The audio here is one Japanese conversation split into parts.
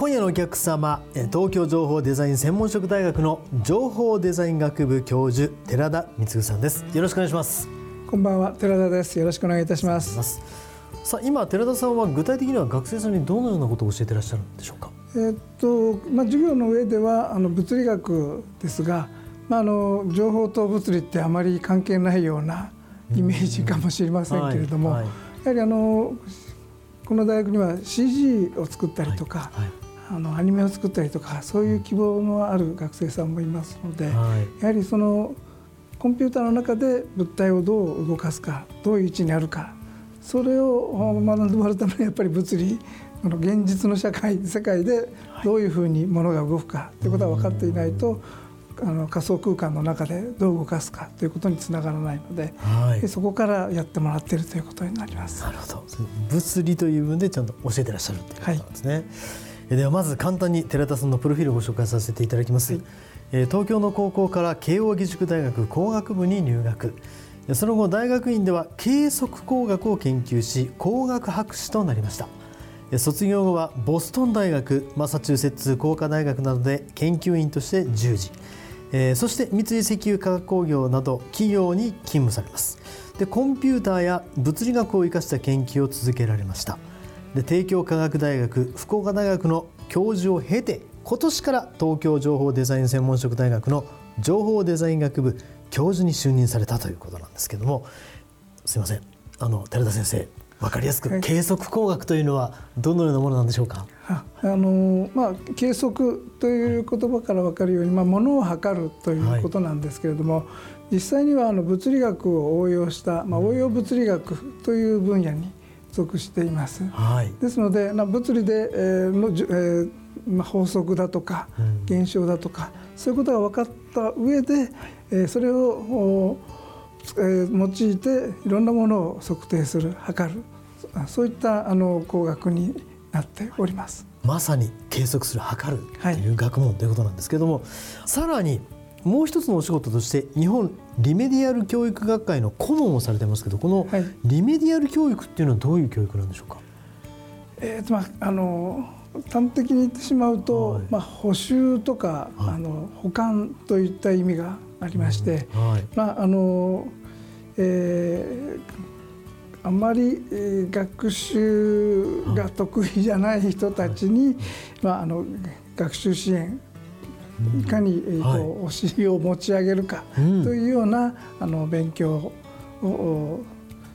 今夜のお客様東京情報デザイン専門職大学の情報デザイン学部教授寺田光さんです。よろしくお願いします。こんばんは寺田です。よろしくお願いいたします。さあ今寺田さんは具体的には学生さんにどのようなことを教えていらっしゃるんでしょうか？えー、っとまあ授業の上ではあの物理学ですがまああの情報と物理ってあまり関係ないようなイメージかもしれませんけれども、はいはい、やはりあのこの大学には CG を作ったりとか、はいあのアニメを作ったりとかそういう希望のある学生さんもいますので、はい、やはりそのコンピューターの中で物体をどう動かすかどういう位置にあるかそれを学んでもらうためにやっぱり物理この現実の社会世界でどういうふうにものが動くかということは分かっていないと、あの仮想空間の中でどう動かすかということにつながらないので、はい、そこからやってもらっているということになります。なるほど。物理という部分でちゃんと教えてらっしゃるということなんですね。はいではまず簡単に寺田さんのプロフィールをご紹介させていただきます、はい、東京の高校から慶應義塾大学工学部に入学。その後大学院では計測工学を研究し工学博士となりました。卒業後はボストン大学マサチューセッツ工科大学などで研究員として従事。そして三井石油化学工業など企業に勤務されます。でコンピューターや物理学を生かした研究を続けられましたで帝京科学大学福岡大学の教授を経て今年から東京情報デザイン専門職大学の情報デザイン学部教授に就任されたということなんですけどもすいません。あの寺田先生分かりやすく、はい、計測工学というのはどのようなものなんでしょうか？あのまあ、計測という言葉から分かるように、まあ、物を測るということなんですけれども、はい、実際にはあの物理学を応用した、まあ、応用物理学という分野に属しています。はい、ですので物理で、えーのえーまあ、法則だとか現象だとか、うん、そういうことが分かった上で、はい、えー、それを、えー、用いていろんなものを測定する測るそういったあの工学になっております。まさに計測する測るという学問ということなんですけれども、はい、さらにもう一つのお仕事として日本リメディアル教育学会の顧問をされてますけどこのリメディアル教育っていうのはどういう教育なんでしょうか、えーとまあ、あの端的に言ってしまうと、はい、まあ、補修とか、はい、あの保管といった意味がありまして、うんはい、まああのえー、あまり学習が得意じゃない人たちに、まあ、あの学習支援いかに、えーとお尻を持ち上げるかというような、あの勉強を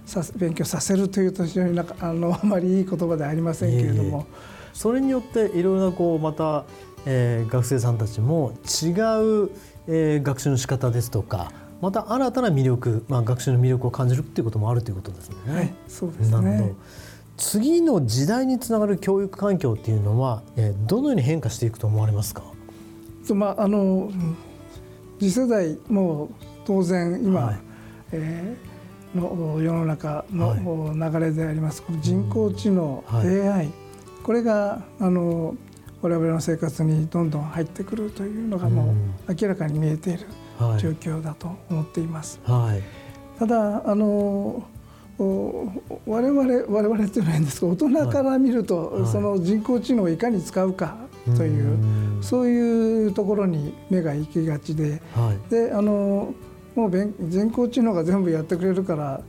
さ勉強させるというと非常になんかあのあまりいい言葉ではありませんけれども。それによっていろいろなこうまた、えー、学生さんたちも違う、えー、学習の仕方ですとかまた新たな魅力、まあ、学習の魅力を感じるっていうこともあるということですね。はい、そうですね。なるほど。次の時代につながる教育環境っていうのは、えー、どのように変化していくと思われますか？まあ、あの次世代も当然今、はい、えー、の世の中の流れであります、人工知能、はい、AI これがあの我々の生活にどんどん入ってくるというのがもう明らかに見えている状況だと思っています。はい、ただあの我々我々というのは変ですが大人から見ると、その人工知能をいかに使うかというそういうところに目が行きがちで,、であのもう人工知能が全部やってくれるから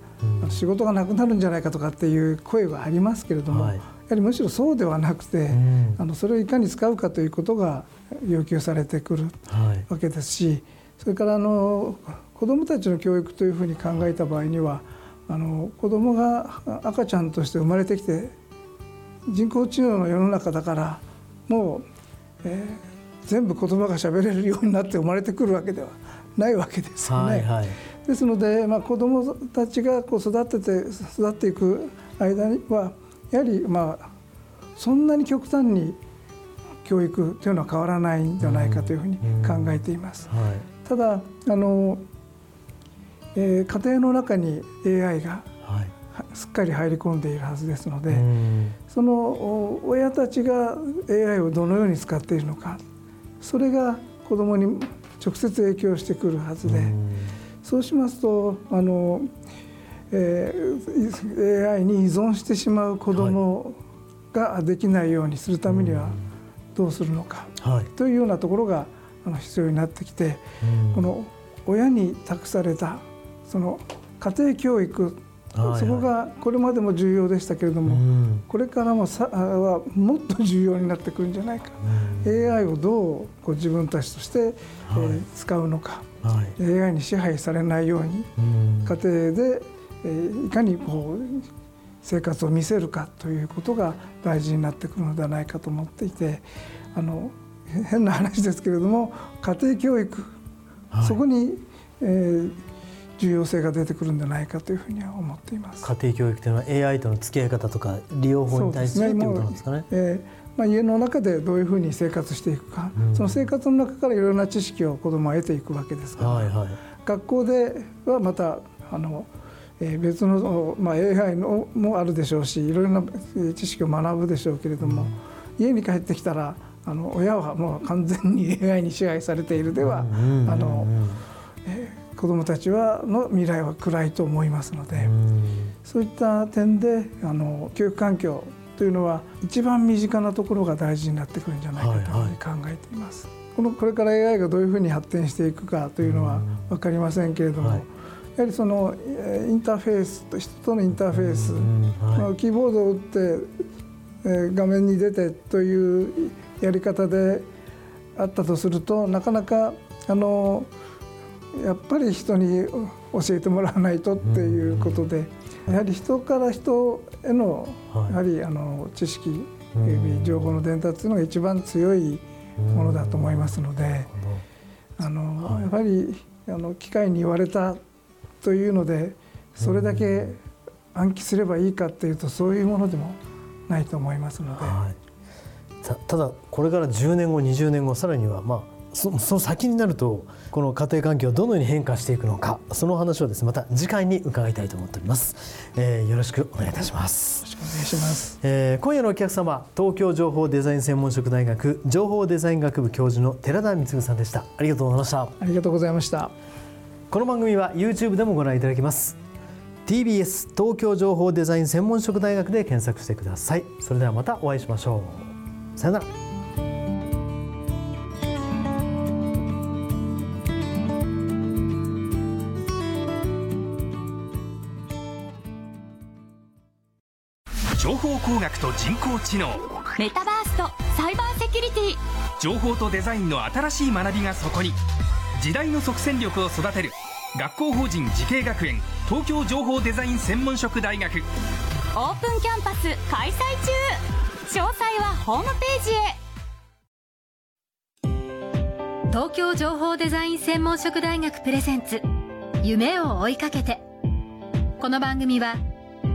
仕事がなくなるんじゃないかとかっていう声はありますけれども、はりむしろそうではなくて、あのそれをいかに使うかということが要求されてくるわけですし、それからあの子どもたちの教育というふうに考えた場合にはあの子どもが赤ちゃんとして生まれてきて人工知能の世の中だからもう、えー、全部言葉がしゃべれるようになって生まれてくるわけではないわけですよね。はいはい、ですので、まあ、子どもたちがこう育てて育っていく間にはやはりまあそんなに極端に教育というのは変わらないんじゃないかというふうに考えています。はい、ただあの、えー、家庭の中に AI がすっかり入り込んでいるはずですので、その親たちが AI をどのように使っているのかそれが子どもに直接影響してくるはずで、そうしますとあの、えー、AI に依存してしまう子どもができないようにするためにはどうするのか、はい、というようなところが必要になってきて、この親に託されたその家庭教育そこがこれまでも重要でしたけれども、これからもさはもっと重要になってくるんじゃないか、AI をどうこう自分たちとして、えー、使うのか、はい、AI に支配されないように、家庭で、えー、いかにこう生活を見せるかということが大事になってくるのではないかと思っていてあの変な話ですけれども家庭教育、はい、そこに、えー、重要性が出てくるんじゃないかというふうには思っています。家庭教育というのは AI との付き合い方とか利用法に対する、ね、ということなんですかね。えーまあ、家の中でどういうふうに生活していくか、うん、その生活の中からいろいろな知識を子どもは得ていくわけですから、はいはい、学校ではまたあの、えー、別の、まあ、AI のもあるでしょうしいろいろな知識を学ぶでしょうけれども、うん、家に帰ってきたらあの親はもう完全に AI に支配されているでは、うん、あの、えー子どもたちはの未来は暗いと思いますのでそういった点であの教育環境というのは一番身近なところが大事になってくるんじゃないかというふうに考えています。はいはい、このこれから AI がどういうふうに発展していくかというのは分かりませんけれども、はい、やはりそのインターフェースと人とのインターフェース、はい、キーボードを打って、えー、画面に出てというやり方であったとするとなかなかあのやっぱり人に教えてもらわないとっていうことで、やはり人から人へのやはりあの知識、情報の伝達というのが一番強いものだと思いますので、あのやはりあの機械に言われたというのでそれだけ暗記すればいいかっていうとそういうものでもないと思いますので。はい、ただこれから10年後20年後さらにはまあその先になるとこの家庭環境どのように変化していくのかその話をですねまた次回に伺いたいと思っております、えー、よろしくお願いいたします。よろしくお願いします、えー、今夜のお客様東京情報デザイン専門職大学情報デザイン学部教授の寺田光さんでした。ありがとうございました。ありがとうございました。この番組は YouTube でもご覧いただけます。TBS 東京情報デザイン専門職大学で検索してください。それではまたお会いしましょう。さよなら情報工学と人工知能。メタバースとサイバーセキュリティ。情報とデザインの新しい学びがそこに。時代の即戦力を育てる。学校法人慈恵学園。東京情報デザイン専門職大学。オープンキャンパス開催中。詳細はホームページへ。東京情報デザイン専門職大学プレゼンツ。夢を追いかけて。この番組は